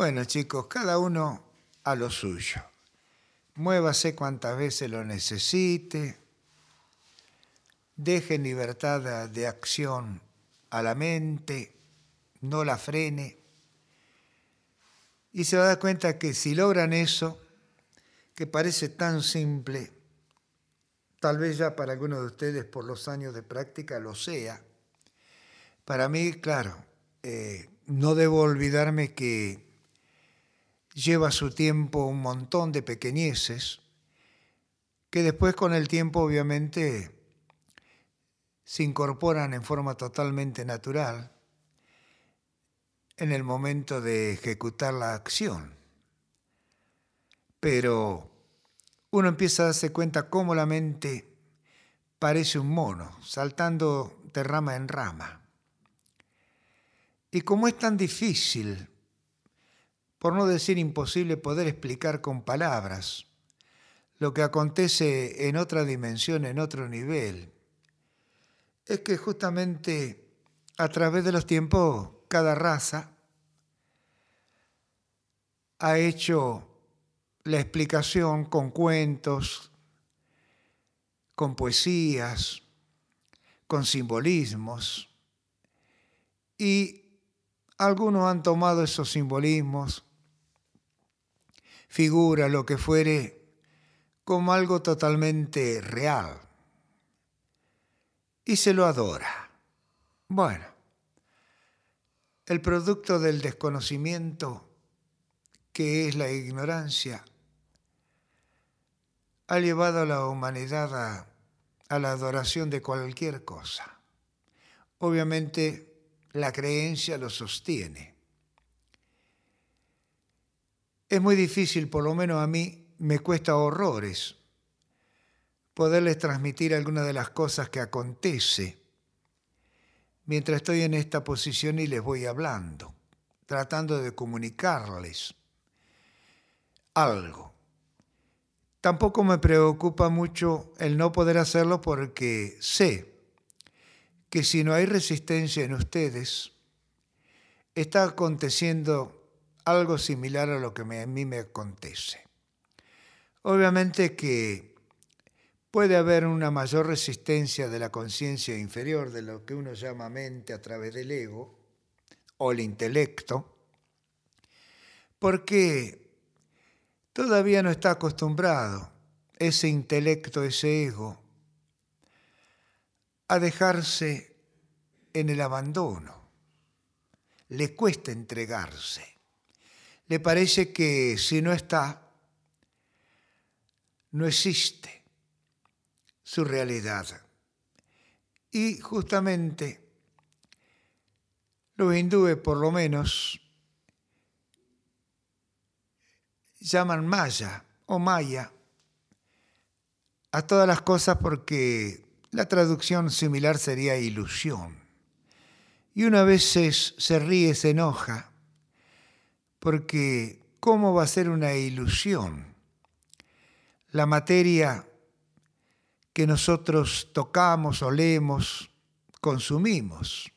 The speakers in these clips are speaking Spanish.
Bueno chicos, cada uno a lo suyo. Muévase cuantas veces lo necesite. Deje libertad de acción a la mente, no la frene. Y se va a dar cuenta que si logran eso, que parece tan simple, tal vez ya para algunos de ustedes por los años de práctica lo sea. Para mí, claro, eh, no debo olvidarme que lleva su tiempo un montón de pequeñeces que después con el tiempo obviamente se incorporan en forma totalmente natural en el momento de ejecutar la acción. Pero uno empieza a darse cuenta cómo la mente parece un mono, saltando de rama en rama. Y como es tan difícil, por no decir imposible, poder explicar con palabras lo que acontece en otra dimensión, en otro nivel, es que justamente a través de los tiempos cada raza ha hecho la explicación con cuentos, con poesías, con simbolismos, y algunos han tomado esos simbolismos, figura, lo que fuere, como algo totalmente real, y se lo adora. Bueno, el producto del desconocimiento, que es la ignorancia, ha llevado a la humanidad a, la adoración de cualquier cosa. Obviamente la creencia lo sostiene. Es muy difícil, por lo menos a mí, me cuesta horrores poderles transmitir algunas de las cosas que acontece mientras estoy en esta posición y les voy hablando, tratando de comunicarles algo. Tampoco me preocupa mucho el no poder hacerlo porque sé que si no hay resistencia en ustedes, está aconteciendo algo similar a lo que a mí me acontece. Obviamente que puede haber una mayor resistencia de la conciencia inferior, de lo que uno llama mente a través del ego o el intelecto, porque todavía no está acostumbrado ese intelecto, ese ego, a dejarse en el abandono. Le cuesta entregarse. Le parece que si no está, no existe su realidad. Y justamente los hindúes, por lo menos, llaman Maya o Maya a todas las cosas porque la traducción similar sería ilusión. Y una vez se ríe, se enoja, porque ¿cómo va a ser una ilusión? La materia que nosotros tocamos, olemos, consumimos.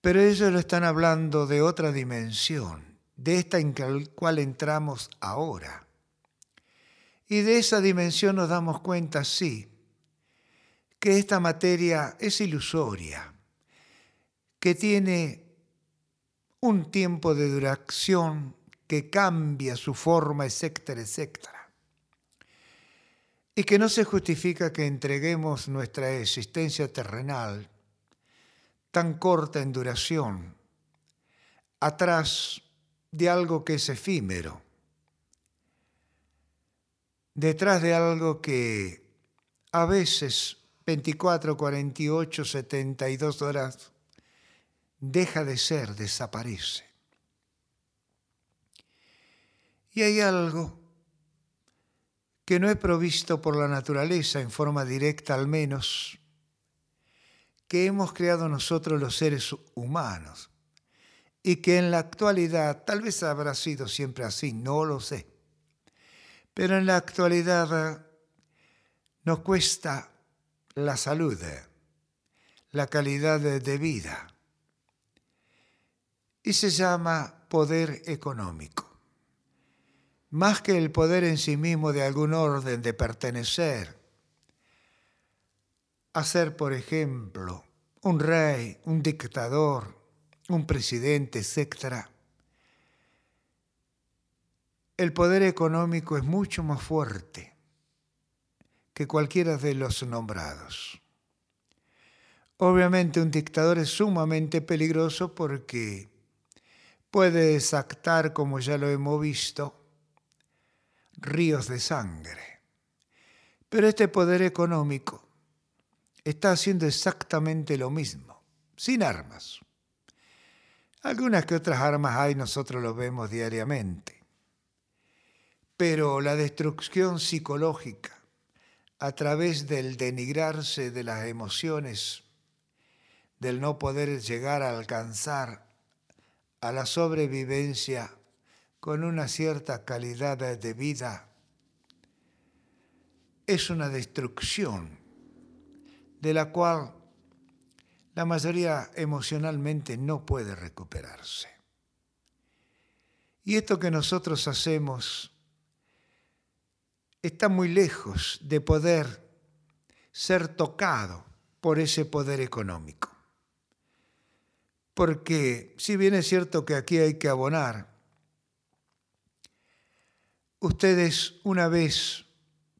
Pero ellos lo están hablando de otra dimensión de esta en la cual entramos ahora. Y de esa dimensión nos damos cuenta, sí, que esta materia es ilusoria, que tiene un tiempo de duración que cambia su forma, etcétera, etcétera. Y que no se justifica que entreguemos nuestra existencia terrenal, tan corta en duración, atrás de algo que es efímero, detrás de algo que a veces 24, 48, 72 horas deja de ser, desaparece. Y hay algo que no he provisto por la naturaleza en forma directa al menos, que hemos creado nosotros los seres humanos y que en la actualidad, tal vez habrá sido siempre así, no lo sé, pero en la actualidad nos cuesta la salud, la calidad de vida. Y se llama poder económico. Más que el poder en sí mismo de algún orden de pertenecer, a ser, por ejemplo, un rey, un dictador, un presidente, etc. El poder económico es mucho más fuerte que cualquiera de los nombrados. Obviamente un dictador es sumamente peligroso porque puede desactar, como ya lo hemos visto, ríos de sangre. Pero este poder económico está haciendo exactamente lo mismo, sin armas. Algunas que otras armas hay, nosotros lo vemos diariamente. Pero la destrucción psicológica a través del denigrarse de las emociones del no poder llegar a alcanzar a la sobrevivencia con una cierta calidad de vida, es una destrucción de la cual la mayoría emocionalmente no puede recuperarse. Y esto que nosotros hacemos está muy lejos de poder ser tocado por ese poder económico. Porque si bien es cierto que aquí hay que abonar, ustedes una vez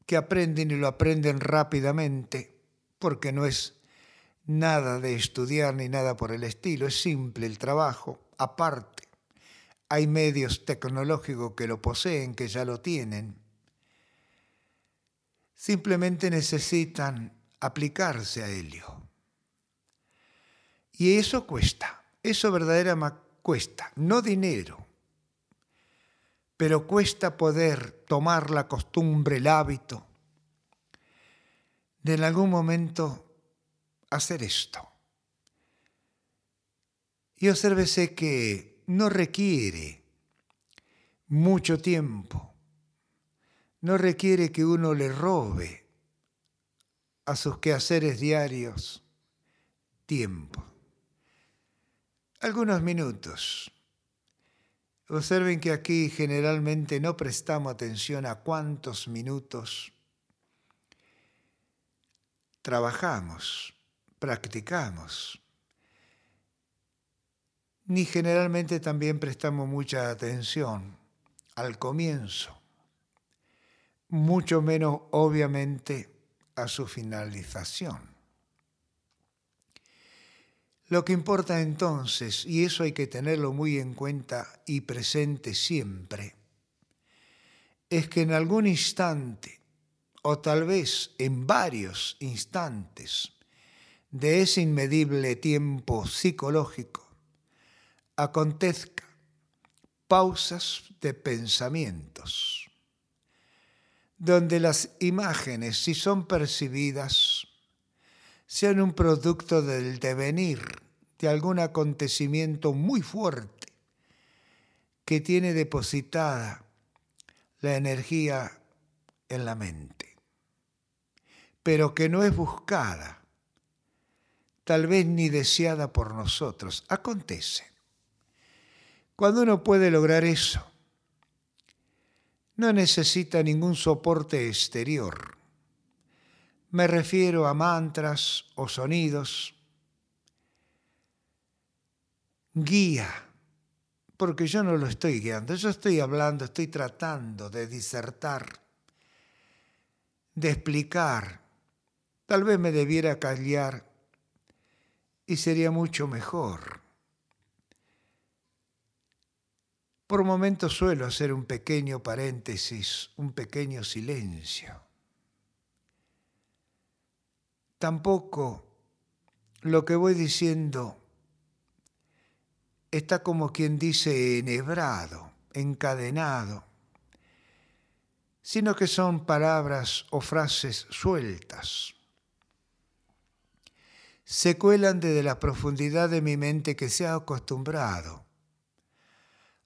que aprenden y lo aprenden rápidamente, porque no es nada de estudiar ni nada por el estilo, es simple el trabajo, aparte. Hay medios tecnológicos que lo poseen, que ya lo tienen. Simplemente necesitan aplicarse a ello. Y eso cuesta. Eso verdaderamente cuesta, no dinero, pero cuesta poder tomar la costumbre, el hábito de en algún momento hacer esto. Y obsérvese que no requiere mucho tiempo, no requiere que uno le robe a sus quehaceres diarios tiempo algunos minutos. Observen que aquí generalmente no prestamos atención a cuántos minutos trabajamos, practicamos. Ni generalmente también prestamos mucha atención al comienzo, mucho menos obviamente a su finalización. Lo que importa entonces, y eso hay que tenerlo muy en cuenta y presente siempre, es que en algún instante, o tal vez en varios instantes de ese inmedible tiempo psicológico, acontezca pausas de pensamientos, donde las imágenes, si son percibidas, sean un producto del devenir de algún acontecimiento muy fuerte que tiene depositada la energía en la mente, pero que no es buscada, tal vez ni deseada por nosotros. Acontece. Cuando uno puede lograr eso, no necesita ningún soporte exterior me refiero a mantras o sonidos. Guía, porque yo no lo estoy guiando, yo estoy hablando, estoy tratando de disertar, de explicar. Tal vez me debiera callar y sería mucho mejor. Por momentos suelo hacer un pequeño paréntesis, un pequeño silencio tampoco lo que voy diciendo está como quien dice enhebrado, encadenado, sino que son palabras o frases sueltas. Se cuelan desde la profundidad de mi mente que se ha acostumbrado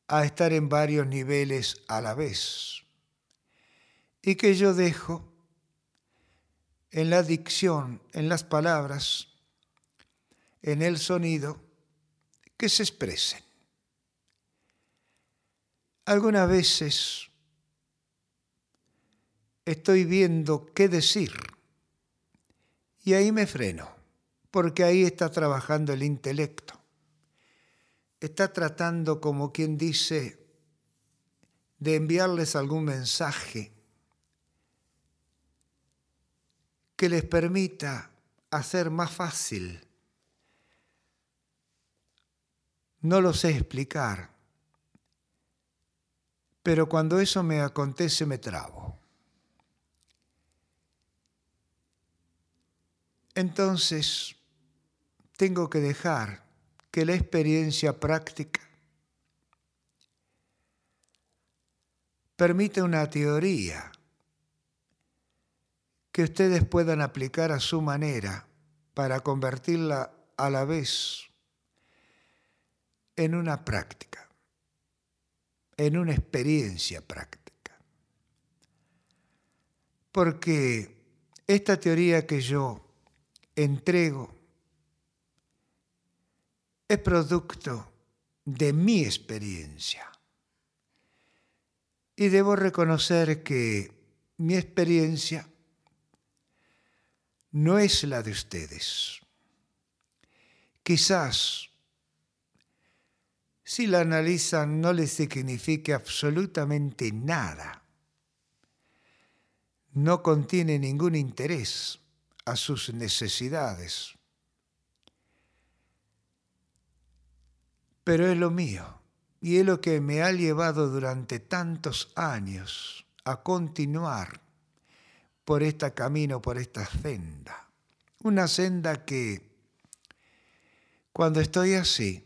a estar en varios niveles a la vez y que yo dejo en la dicción, en las palabras, en el sonido, que se expresen. Algunas veces estoy viendo qué decir y ahí me freno, porque ahí está trabajando el intelecto. Está tratando, como quien dice, de enviarles algún mensaje que les permita hacer más fácil. No lo sé explicar, pero cuando eso me acontece me trabo. Entonces, tengo que dejar que la experiencia práctica permite una teoría que ustedes puedan aplicar a su manera para convertirla a la vez en una práctica, en una experiencia práctica. Porque esta teoría que yo entrego es producto de mi experiencia. Y debo reconocer que mi experiencia no es la de ustedes. Quizás, si la analizan, no les signifique absolutamente nada. No contiene ningún interés a sus necesidades. Pero es lo mío y es lo que me ha llevado durante tantos años a continuar por este camino, por esta senda. Una senda que cuando estoy así,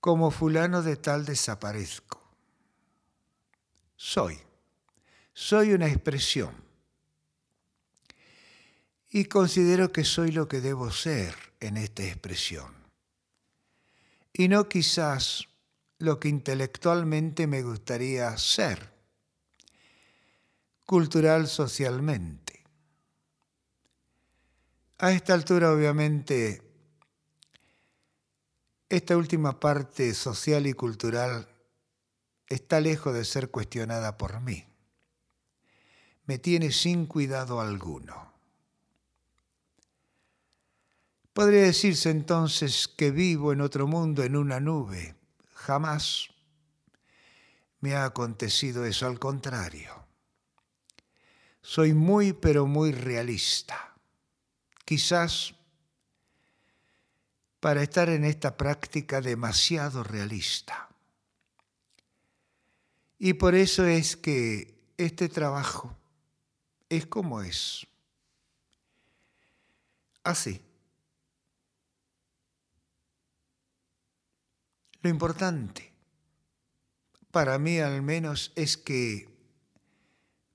como fulano de tal desaparezco. Soy. Soy una expresión. Y considero que soy lo que debo ser en esta expresión. Y no quizás lo que intelectualmente me gustaría ser cultural socialmente. A esta altura, obviamente, esta última parte social y cultural está lejos de ser cuestionada por mí. Me tiene sin cuidado alguno. Podría decirse entonces que vivo en otro mundo, en una nube. Jamás me ha acontecido eso, al contrario. Soy muy, pero muy realista. Quizás para estar en esta práctica demasiado realista. Y por eso es que este trabajo es como es. Así. Lo importante, para mí al menos, es que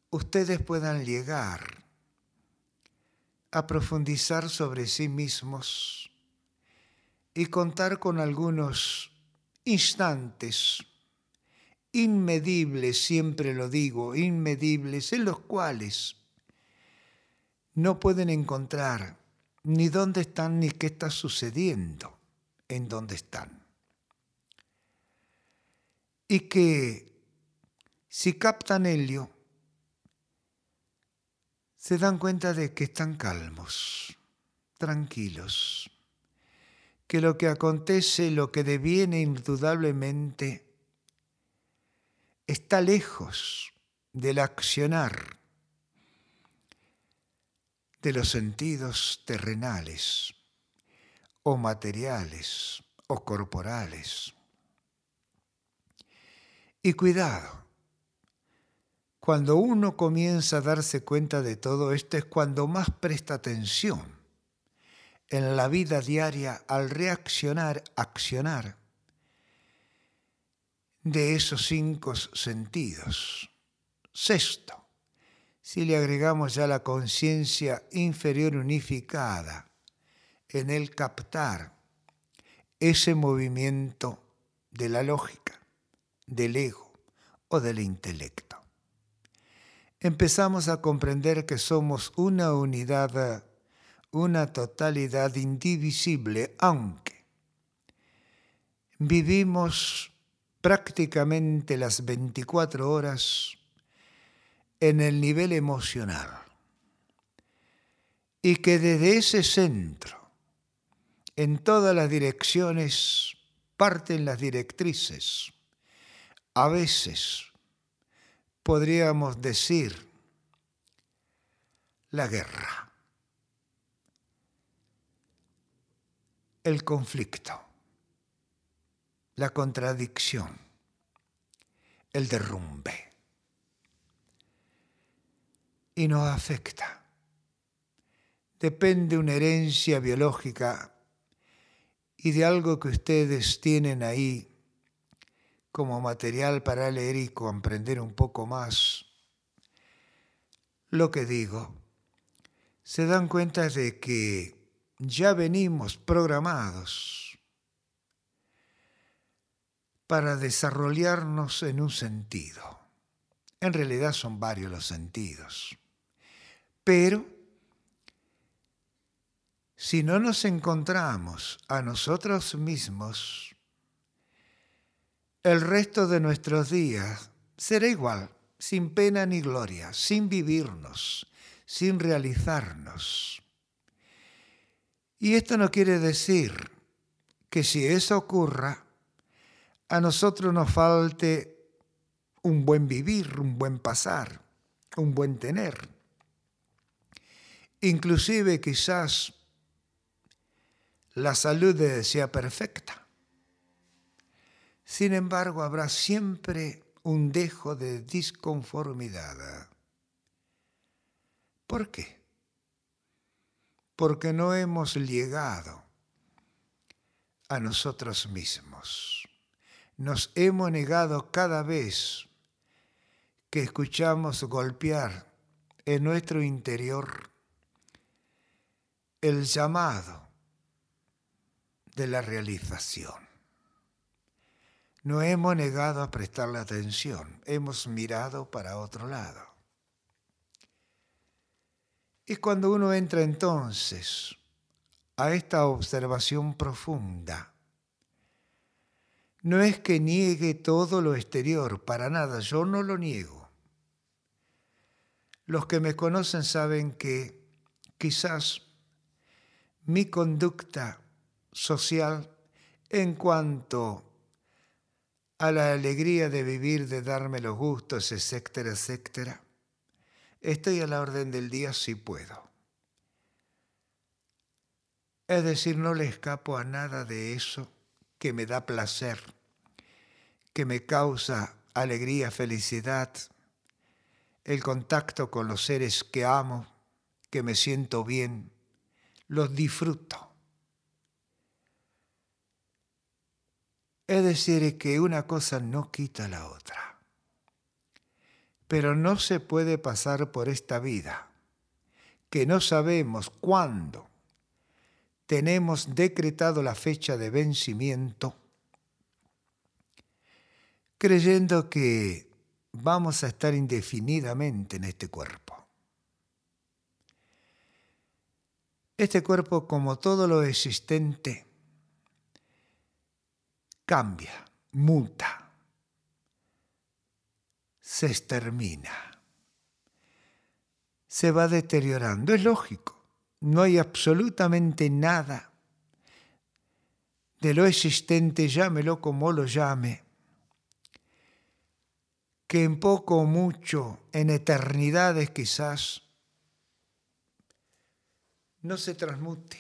ustedes puedan llegar a profundizar sobre sí mismos y contar con algunos instantes inmedibles, siempre lo digo, inmedibles, en los cuales no pueden encontrar ni dónde están ni qué está sucediendo en dónde están. Y que si captan helio, se dan cuenta de que están calmos, tranquilos, que lo que acontece, lo que deviene indudablemente, está lejos del accionar de los sentidos terrenales o materiales o corporales. Y cuidado, cuando uno comienza a darse cuenta de todo esto es cuando más presta atención en la vida diaria al reaccionar, accionar de esos cinco sentidos. Sexto, si le agregamos ya la conciencia inferior unificada en el captar ese movimiento de la lógica, del ego o del intelecto empezamos a comprender que somos una unidad, una totalidad indivisible, aunque vivimos prácticamente las 24 horas en el nivel emocional y que desde ese centro, en todas las direcciones, parten las directrices. A veces podríamos decir la guerra, el conflicto, la contradicción, el derrumbe. Y nos afecta. Depende una herencia biológica y de algo que ustedes tienen ahí como material para leer y comprender un poco más lo que digo se dan cuenta de que ya venimos programados para desarrollarnos en un sentido. En realidad son varios los sentidos. Pero si no nos encontramos a nosotros mismos, el resto de nuestros días será igual, sin pena ni gloria, sin vivirnos, sin realizarnos. Y esto no quiere decir que si eso ocurra, a nosotros nos falte un buen vivir, un buen pasar, un buen tener. Inclusive quizás la salud sea perfecta. Sin embargo, habrá siempre un dejo de disconformidad ¿Por qué? Porque no hemos llegado a nosotros mismos. Nos hemos negado cada vez que escuchamos golpear en nuestro interior el llamado de la realización. No hemos negado a prestarle atención, hemos mirado para otro lado. Y cuando uno entra entonces a esta observación profunda, no es que niegue todo lo exterior, para nada, yo no lo niego. Los que me conocen saben que quizás mi conducta social en cuanto a la alegría de vivir, de darme los gustos, etcétera, etcétera, Estoy a la orden del día si puedo. Es decir, no le escapo a nada de eso que me da placer, que me causa alegría, felicidad, el contacto con los seres que amo, que me siento bien, los disfruto. Es decir, que una cosa no quita la otra. Pero no se puede pasar por esta vida, que no sabemos cuándo tenemos decretado la fecha de vencimiento, creyendo que vamos a estar indefinidamente en este cuerpo. Este cuerpo, como todo lo existente, cambia, muta se extermina, se va deteriorando. Es lógico, no hay absolutamente nada de lo existente, llámelo como lo llame, que en poco o mucho, en eternidades quizás, no se transmute,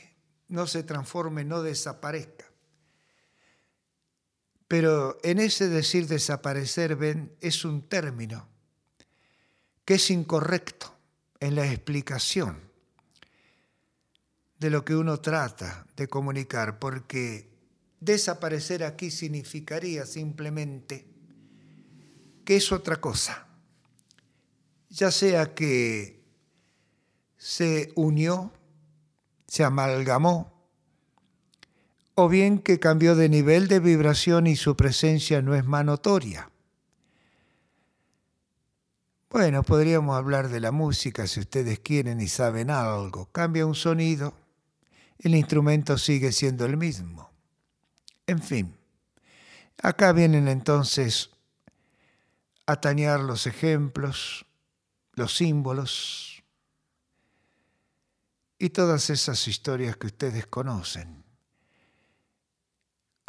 no se transforme, no desaparezca. Pero en ese decir desaparecer, ven, es un término que es incorrecto en la explicación de lo que uno trata de comunicar, porque desaparecer aquí significaría simplemente que es otra cosa, ya sea que se unió, se amalgamó, o bien que cambió de nivel de vibración y su presencia no es más notoria. Bueno, podríamos hablar de la música si ustedes quieren y saben algo. Cambia un sonido, el instrumento sigue siendo el mismo. En fin, Acá vienen entonces a tañar los ejemplos, los símbolos y todas esas historias que ustedes conocen,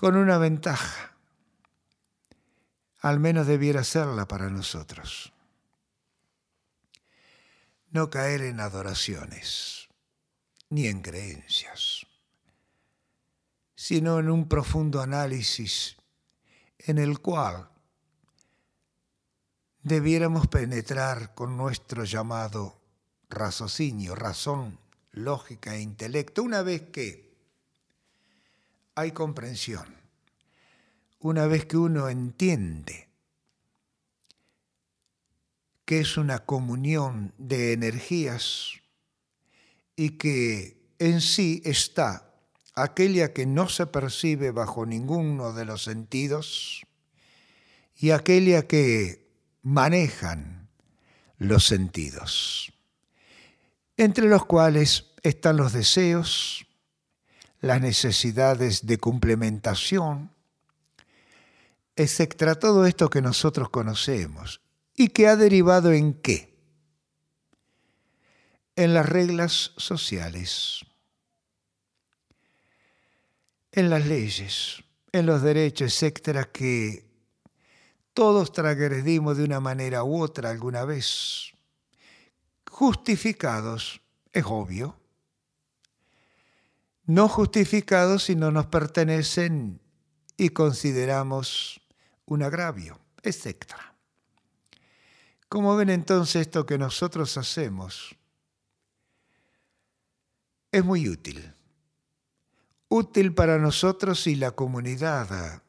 con una ventaja, al menos debiera serla para nosotros, no caer en adoraciones ni en creencias, sino en un profundo análisis en el cual debiéramos penetrar con nuestro llamado raciocinio, razón, lógica e intelecto, una vez que hay comprensión, una vez que uno entiende que es una comunión de energías y que en sí está aquella que no se percibe bajo ninguno de los sentidos y aquella que manejan los sentidos, entre los cuales están los deseos, las necesidades de complementación, etcétera, todo esto que nosotros conocemos y que ha derivado en qué? En las reglas sociales, en las leyes, en los derechos, etcétera, que todos transgredimos de una manera u otra alguna vez. Justificados, es obvio. No justificados si no nos pertenecen y consideramos un agravio, etc. Como ven entonces esto que nosotros hacemos es muy útil. Útil para nosotros y la comunidad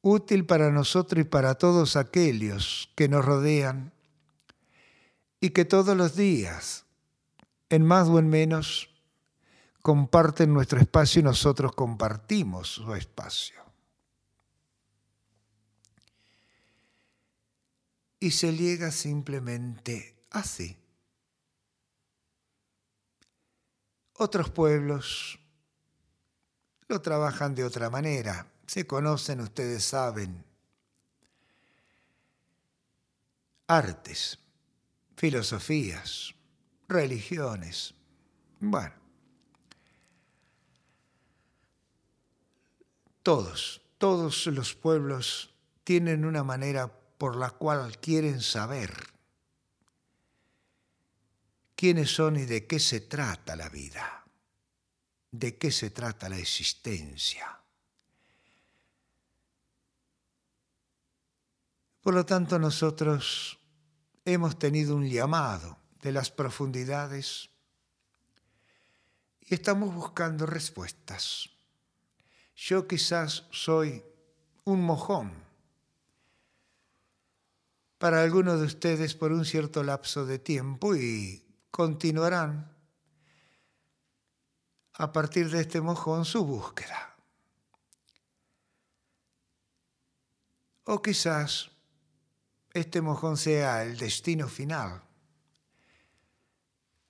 útil para nosotros y para todos aquellos que nos rodean y que todos los días, en más o en menos, comparten nuestro espacio y nosotros compartimos su espacio. Y se llega simplemente así. Otros pueblos lo trabajan de otra manera se conocen, ustedes saben, artes, filosofías, religiones. Bueno, todos, todos los pueblos tienen una manera por la cual quieren saber quiénes son y de qué se trata la vida, de qué se trata la existencia. Por lo tanto, nosotros hemos tenido un llamado de las profundidades y estamos buscando respuestas. Yo quizás soy un mojón para algunos de ustedes por un cierto lapso de tiempo y continuarán a partir de este mojón su búsqueda. O quizás este mojón sea el destino final.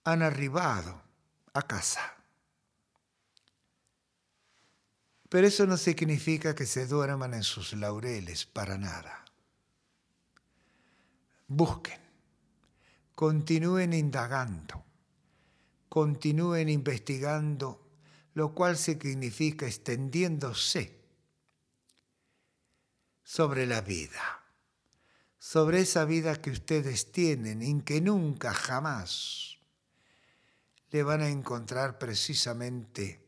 Han arribado a casa. Pero eso no significa que se duerman en sus laureles, para nada. Busquen, continúen indagando, continúen investigando, lo cual significa extendiéndose sobre la vida. Sobre esa vida que ustedes tienen y que nunca, jamás le van a encontrar precisamente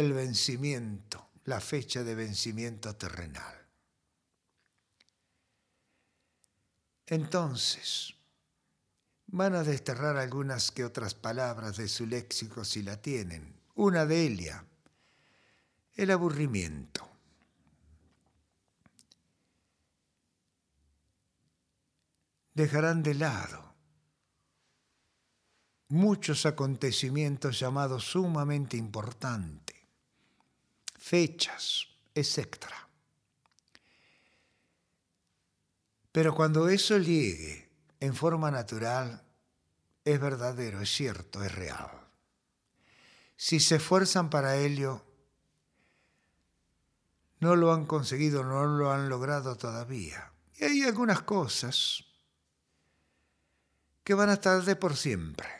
el vencimiento, la fecha de vencimiento terrenal. Entonces, van a desterrar algunas que otras palabras de su léxico si la tienen. Una de ellas, el aburrimiento. dejarán de lado muchos acontecimientos llamados sumamente importantes, fechas, etc. Pero cuando eso llegue en forma natural, es verdadero, es cierto, es real. Si se esfuerzan para ello, no lo han conseguido, no lo han logrado todavía. Y hay algunas cosas que van a estar de por siempre.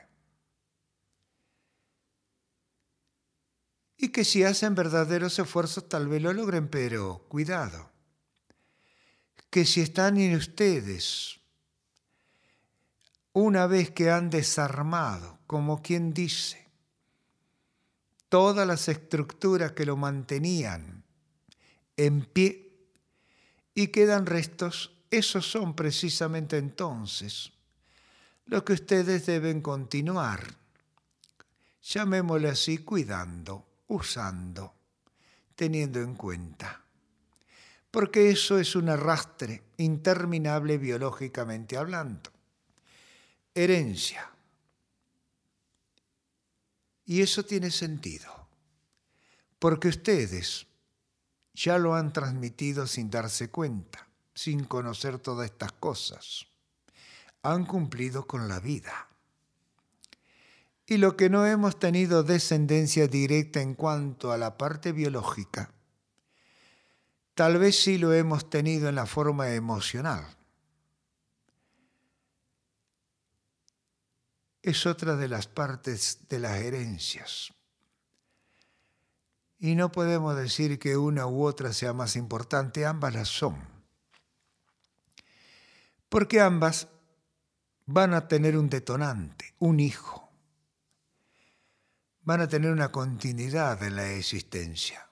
Y que si hacen verdaderos esfuerzos tal vez lo logren, pero cuidado, que si están en ustedes, una vez que han desarmado, como quien dice, todas las estructuras que lo mantenían en pie y quedan restos, esos son precisamente entonces lo que ustedes deben continuar, llamémosle así, cuidando, usando, teniendo en cuenta. Porque eso es un arrastre interminable biológicamente hablando. Herencia. Y eso tiene sentido, porque ustedes ya lo han transmitido sin darse cuenta, sin conocer todas estas cosas han cumplido con la vida. Y lo que no hemos tenido descendencia directa en cuanto a la parte biológica, tal vez sí lo hemos tenido en la forma emocional. Es otra de las partes de las herencias. Y no podemos decir que una u otra sea más importante, ambas las son. Porque ambas van a tener un detonante, un hijo. Van a tener una continuidad en la existencia.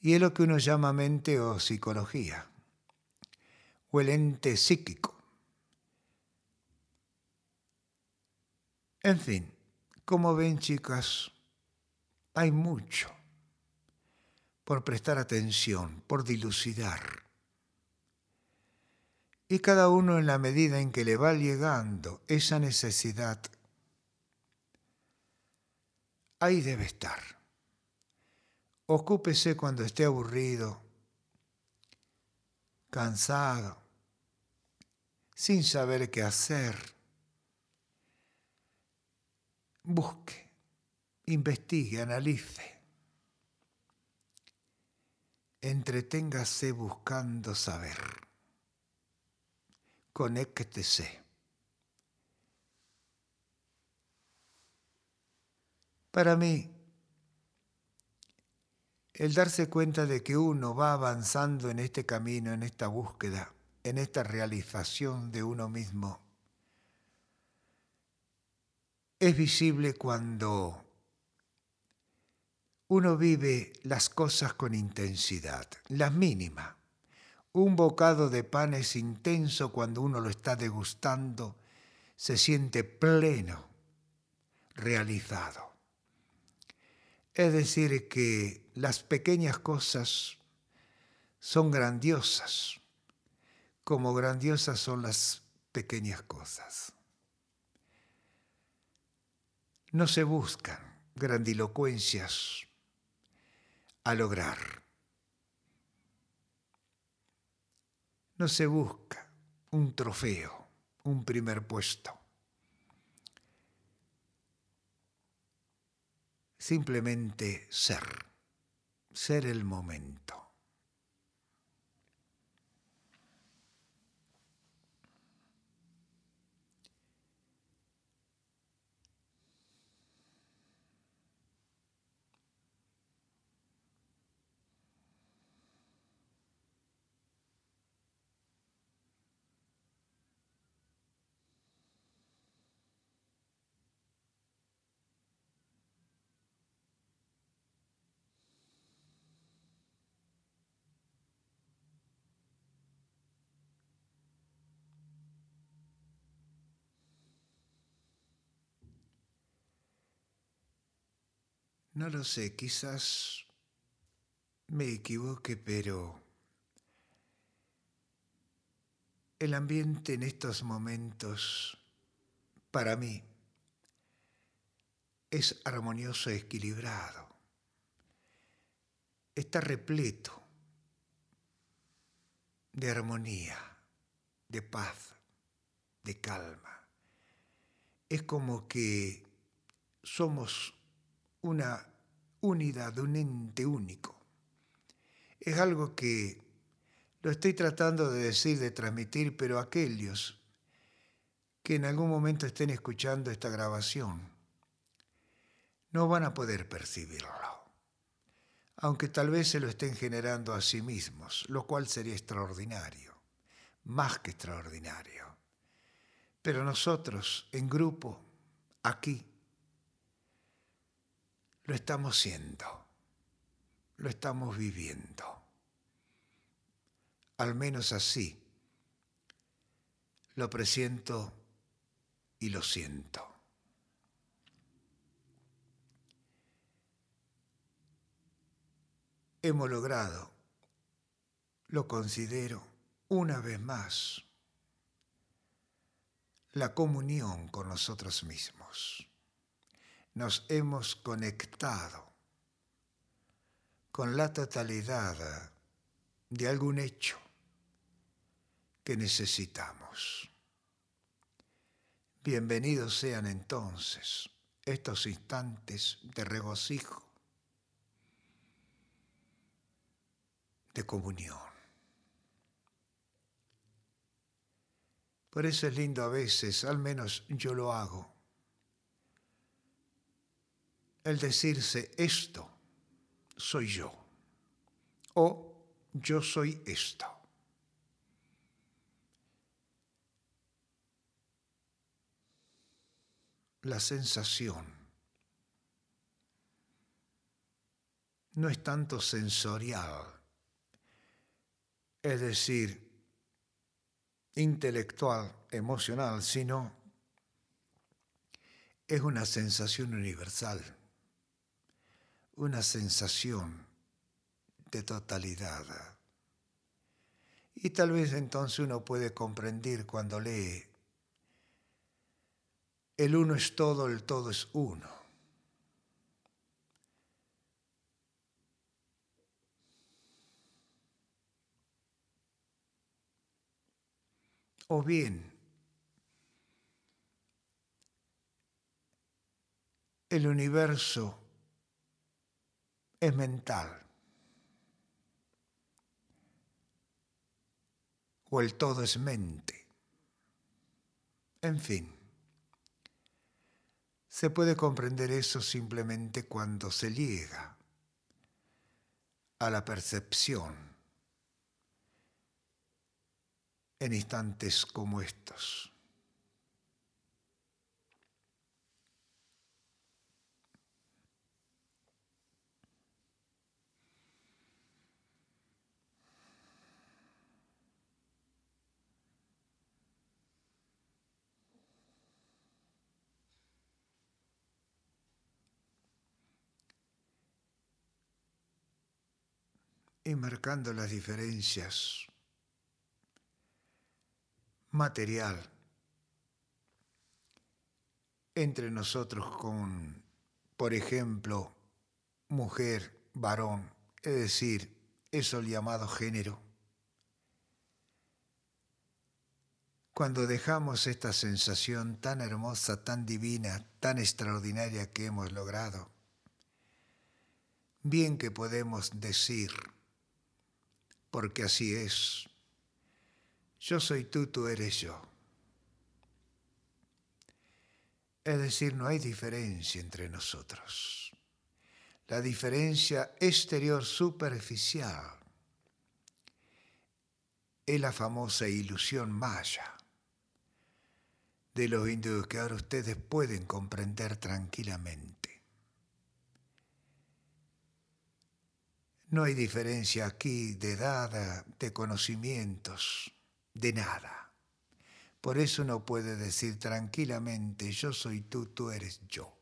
Y es lo que uno llama mente o psicología, o el ente psíquico. En fin, como ven chicas, hay mucho por prestar atención, por dilucidar y cada uno en la medida en que le va llegando esa necesidad, ahí debe estar. Ocúpese cuando esté aburrido, cansado, sin saber qué hacer. Busque, investigue, analice. Entreténgase buscando saber conéctese. Para mí, el darse cuenta de que uno va avanzando en este camino, en esta búsqueda, en esta realización de uno mismo, es visible cuando uno vive las cosas con intensidad, las mínimas. Un bocado de pan es intenso cuando uno lo está degustando, se siente pleno, realizado. Es decir, que las pequeñas cosas son grandiosas, como grandiosas son las pequeñas cosas. No se buscan grandilocuencias a lograr No se busca un trofeo, un primer puesto. Simplemente ser, ser el momento. No lo sé, quizás me equivoque, pero el ambiente en estos momentos, para mí, es armonioso equilibrado. Está repleto de armonía, de paz, de calma. Es como que somos una unidad, un ente único, es algo que lo estoy tratando de decir, de transmitir, pero aquellos que en algún momento estén escuchando esta grabación no van a poder percibirlo, aunque tal vez se lo estén generando a sí mismos, lo cual sería extraordinario, más que extraordinario. Pero nosotros, en grupo, aquí, lo estamos siendo, lo estamos viviendo. Al menos así lo presiento y lo siento. Hemos logrado, lo considero una vez más, la comunión con nosotros mismos. Nos hemos conectado con la totalidad de algún hecho que necesitamos. Bienvenidos sean entonces estos instantes de regocijo, de comunión. Por eso es lindo a veces, al menos yo lo hago, el decirse esto soy yo o yo soy esto. la sensación no es tanto sensorial, es decir, intelectual, emocional, sino es una sensación universal, una sensación de totalidad. Y tal vez entonces uno puede comprender cuando lee el uno es todo, el todo es uno. O bien, el universo es mental. O el todo es mente. En fin. Se puede comprender eso simplemente cuando se llega a la percepción en instantes como estos. Y marcando las diferencias material entre nosotros con, por ejemplo, mujer, varón, es decir, eso el llamado género. Cuando dejamos esta sensación tan hermosa, tan divina, tan extraordinaria que hemos logrado, bien que podemos decir, porque así es. Yo soy tú, tú eres yo. Es decir, no hay diferencia entre nosotros. La diferencia exterior superficial es la famosa ilusión maya de los indios que ahora ustedes pueden comprender tranquilamente. No hay diferencia aquí de edad, de conocimientos, de nada. Por eso uno puede decir tranquilamente, yo soy tú, tú eres yo.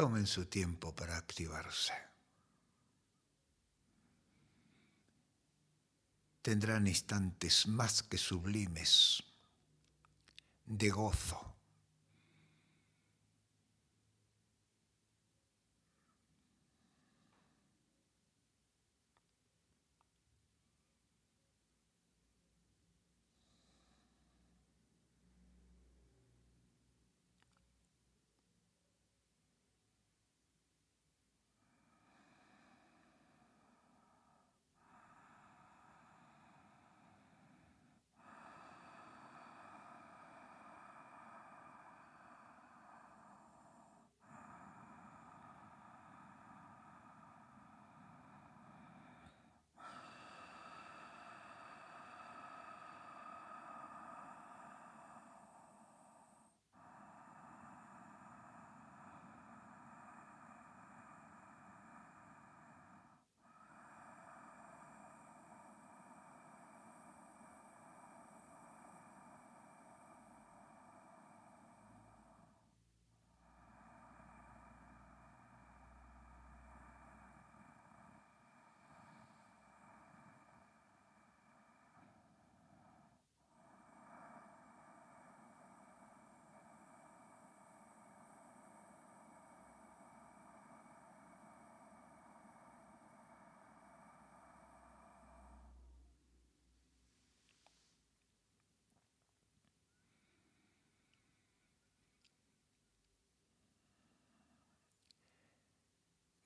Tomen su tiempo para activarse. Tendrán instantes más que sublimes de gozo.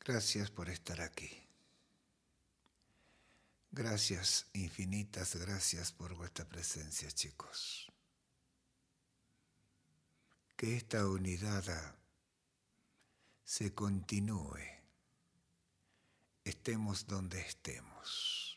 Gracias por estar aquí. Gracias, infinitas gracias por vuestra presencia, chicos. Que esta unidad se continúe, estemos donde estemos.